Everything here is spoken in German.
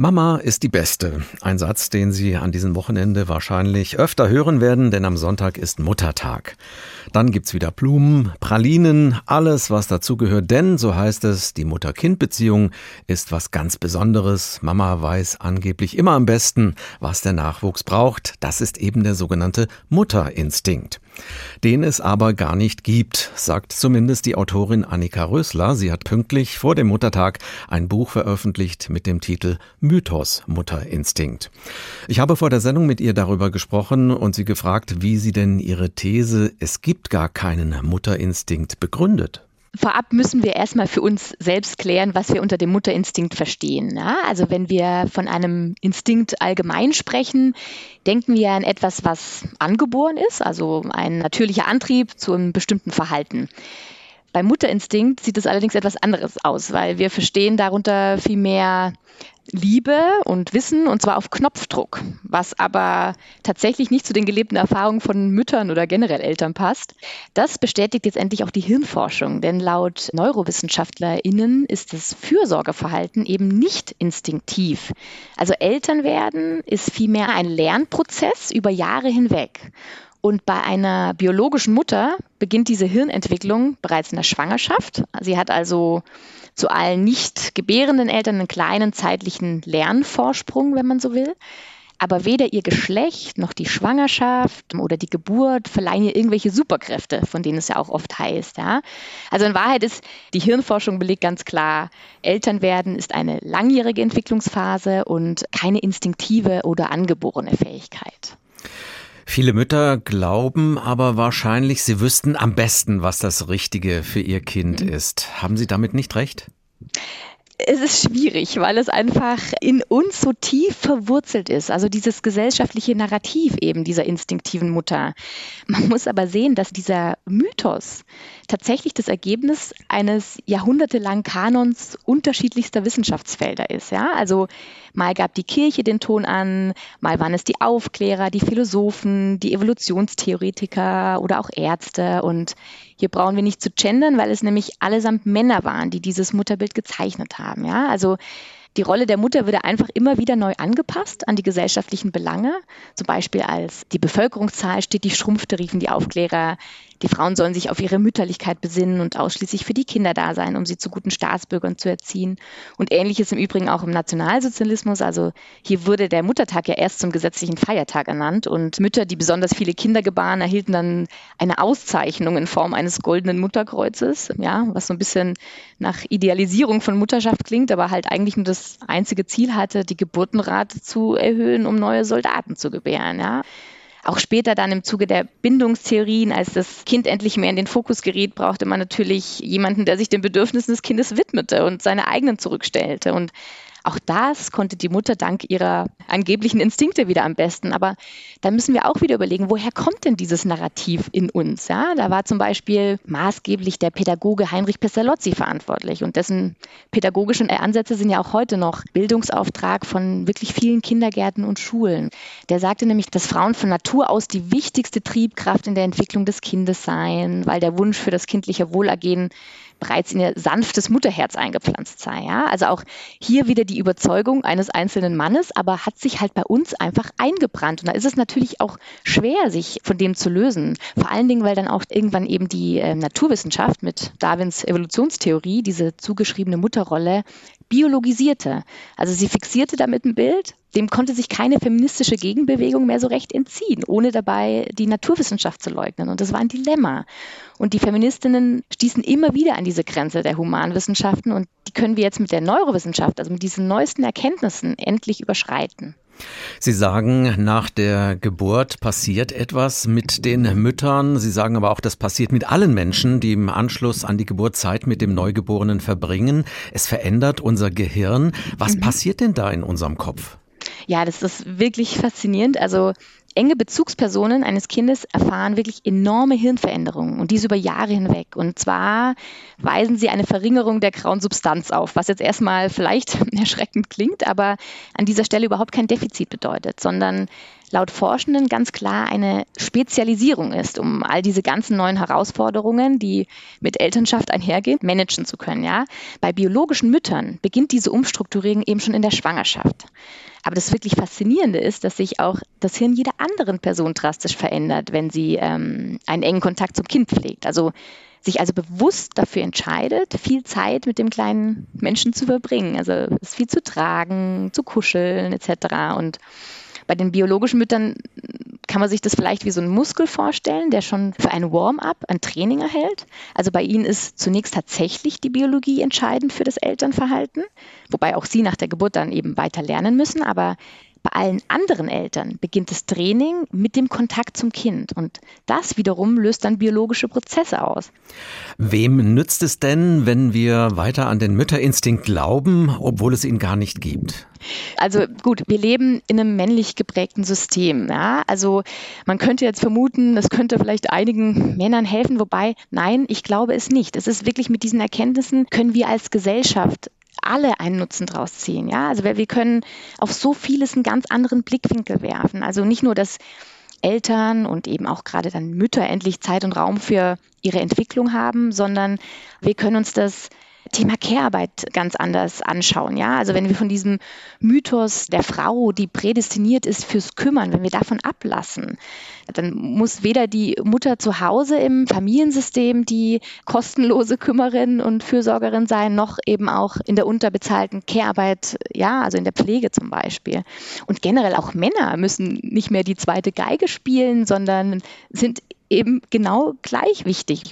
Mama ist die Beste. Ein Satz, den Sie an diesem Wochenende wahrscheinlich öfter hören werden, denn am Sonntag ist Muttertag. Dann gibt's wieder Blumen, Pralinen, alles, was dazugehört, denn, so heißt es, die Mutter-Kind-Beziehung ist was ganz Besonderes. Mama weiß angeblich immer am besten, was der Nachwuchs braucht. Das ist eben der sogenannte Mutterinstinkt. Den es aber gar nicht gibt, sagt zumindest die Autorin Annika Rösler. Sie hat pünktlich vor dem Muttertag ein Buch veröffentlicht mit dem Titel Mythos Mutterinstinkt. Ich habe vor der Sendung mit ihr darüber gesprochen und sie gefragt, wie sie denn ihre These, es gibt gar keinen Mutterinstinkt, begründet. Vorab müssen wir erstmal für uns selbst klären, was wir unter dem Mutterinstinkt verstehen. Ja? Also wenn wir von einem Instinkt allgemein sprechen, denken wir an etwas, was angeboren ist, also ein natürlicher Antrieb zu einem bestimmten Verhalten. Beim Mutterinstinkt sieht es allerdings etwas anderes aus, weil wir verstehen darunter viel mehr Liebe und Wissen und zwar auf Knopfdruck, was aber tatsächlich nicht zu den gelebten Erfahrungen von Müttern oder generell Eltern passt. Das bestätigt jetzt endlich auch die Hirnforschung, denn laut NeurowissenschaftlerInnen ist das Fürsorgeverhalten eben nicht instinktiv. Also Eltern werden ist vielmehr ein Lernprozess über Jahre hinweg. Und bei einer biologischen Mutter beginnt diese Hirnentwicklung bereits in der Schwangerschaft. Sie hat also zu allen nicht gebärenden Eltern einen kleinen zeitlichen Lernvorsprung, wenn man so will. Aber weder ihr Geschlecht noch die Schwangerschaft oder die Geburt verleihen ihr irgendwelche Superkräfte, von denen es ja auch oft heißt. Ja? Also in Wahrheit ist die Hirnforschung belegt ganz klar, Eltern werden ist eine langjährige Entwicklungsphase und keine instinktive oder angeborene Fähigkeit. Viele Mütter glauben aber wahrscheinlich, sie wüssten am besten, was das Richtige für ihr Kind mhm. ist. Haben Sie damit nicht recht? Es ist schwierig, weil es einfach in uns so tief verwurzelt ist. Also dieses gesellschaftliche Narrativ eben dieser instinktiven Mutter. Man muss aber sehen, dass dieser Mythos tatsächlich das Ergebnis eines jahrhundertelangen Kanons unterschiedlichster Wissenschaftsfelder ist. Ja? Also mal gab die Kirche den Ton an, mal waren es die Aufklärer, die Philosophen, die Evolutionstheoretiker oder auch Ärzte. Und hier brauchen wir nicht zu gendern, weil es nämlich allesamt Männer waren, die dieses Mutterbild gezeichnet haben. Ja? Also die Rolle der Mutter würde einfach immer wieder neu angepasst an die gesellschaftlichen Belange. Zum Beispiel als die Bevölkerungszahl stetig schrumpfte, riefen die Aufklärer, die Frauen sollen sich auf ihre Mütterlichkeit besinnen und ausschließlich für die Kinder da sein, um sie zu guten Staatsbürgern zu erziehen. Und ähnliches im Übrigen auch im Nationalsozialismus. Also hier wurde der Muttertag ja erst zum gesetzlichen Feiertag ernannt und Mütter, die besonders viele Kinder gebaren, erhielten dann eine Auszeichnung in Form eines goldenen Mutterkreuzes, ja, was so ein bisschen nach Idealisierung von Mutterschaft klingt, aber halt eigentlich nur das einzige Ziel hatte, die Geburtenrate zu erhöhen, um neue Soldaten zu gebären, ja. Auch später dann im Zuge der Bindungstheorien, als das Kind endlich mehr in den Fokus geriet, brauchte man natürlich jemanden, der sich den Bedürfnissen des Kindes widmete und seine eigenen zurückstellte. Und auch das konnte die Mutter dank ihrer angeblichen Instinkte wieder am besten. Aber da müssen wir auch wieder überlegen, woher kommt denn dieses Narrativ in uns? Ja, da war zum Beispiel maßgeblich der Pädagoge Heinrich Pestalozzi verantwortlich und dessen pädagogischen Ansätze sind ja auch heute noch Bildungsauftrag von wirklich vielen Kindergärten und Schulen. Der sagte nämlich, dass Frauen von Natur aus die wichtigste Triebkraft in der Entwicklung des Kindes seien, weil der Wunsch für das kindliche Wohlergehen bereits in ihr sanftes Mutterherz eingepflanzt sei. Ja? Also auch hier wieder die Überzeugung eines einzelnen Mannes, aber hat sich halt bei uns einfach eingebrannt. Und da ist es natürlich auch schwer, sich von dem zu lösen. Vor allen Dingen, weil dann auch irgendwann eben die äh, Naturwissenschaft mit Darwins Evolutionstheorie diese zugeschriebene Mutterrolle biologisierte. Also sie fixierte damit ein Bild, dem konnte sich keine feministische Gegenbewegung mehr so recht entziehen, ohne dabei die Naturwissenschaft zu leugnen. Und das war ein Dilemma. Und die Feministinnen stießen immer wieder an diese Grenze der Humanwissenschaften und die können wir jetzt mit der Neurowissenschaft, also mit diesen neuesten Erkenntnissen, endlich überschreiten. Sie sagen, nach der Geburt passiert etwas mit den Müttern. Sie sagen aber auch, das passiert mit allen Menschen, die im Anschluss an die Geburt Zeit mit dem Neugeborenen verbringen. Es verändert unser Gehirn. Was mhm. passiert denn da in unserem Kopf? Ja, das ist wirklich faszinierend. Also enge Bezugspersonen eines Kindes erfahren wirklich enorme Hirnveränderungen und dies über Jahre hinweg. Und zwar weisen sie eine Verringerung der grauen Substanz auf, was jetzt erstmal vielleicht erschreckend klingt, aber an dieser Stelle überhaupt kein Defizit bedeutet, sondern laut Forschenden ganz klar eine Spezialisierung ist, um all diese ganzen neuen Herausforderungen, die mit Elternschaft einhergehen, managen zu können. Ja? Bei biologischen Müttern beginnt diese Umstrukturierung eben schon in der Schwangerschaft. Aber das wirklich Faszinierende ist, dass sich auch das Hirn jeder anderen Person drastisch verändert, wenn sie ähm, einen engen Kontakt zum Kind pflegt. Also sich also bewusst dafür entscheidet, viel Zeit mit dem kleinen Menschen zu verbringen. Also es viel zu tragen, zu kuscheln etc. Und bei den biologischen Müttern kann man sich das vielleicht wie so einen Muskel vorstellen, der schon für ein Warm-up, ein Training erhält. Also bei ihnen ist zunächst tatsächlich die Biologie entscheidend für das Elternverhalten, wobei auch sie nach der Geburt dann eben weiter lernen müssen. Aber bei allen anderen Eltern beginnt das Training mit dem Kontakt zum Kind und das wiederum löst dann biologische Prozesse aus. Wem nützt es denn, wenn wir weiter an den Mütterinstinkt glauben, obwohl es ihn gar nicht gibt? Also gut, wir leben in einem männlich geprägten System. Ja? Also man könnte jetzt vermuten, das könnte vielleicht einigen Männern helfen, wobei nein, ich glaube es nicht. Es ist wirklich mit diesen Erkenntnissen können wir als Gesellschaft alle einen Nutzen draus ziehen. Ja, also wir, wir können auf so vieles einen ganz anderen Blickwinkel werfen. Also nicht nur, dass Eltern und eben auch gerade dann Mütter endlich Zeit und Raum für ihre Entwicklung haben, sondern wir können uns das Thema Care-Arbeit ganz anders anschauen. Ja, also wenn wir von diesem Mythos der Frau, die prädestiniert ist fürs Kümmern, wenn wir davon ablassen, dann muss weder die Mutter zu Hause im Familiensystem die kostenlose Kümmerin und Fürsorgerin sein, noch eben auch in der unterbezahlten Care-Arbeit, ja, also in der Pflege zum Beispiel. Und generell auch Männer müssen nicht mehr die zweite Geige spielen, sondern sind eben genau gleich wichtig.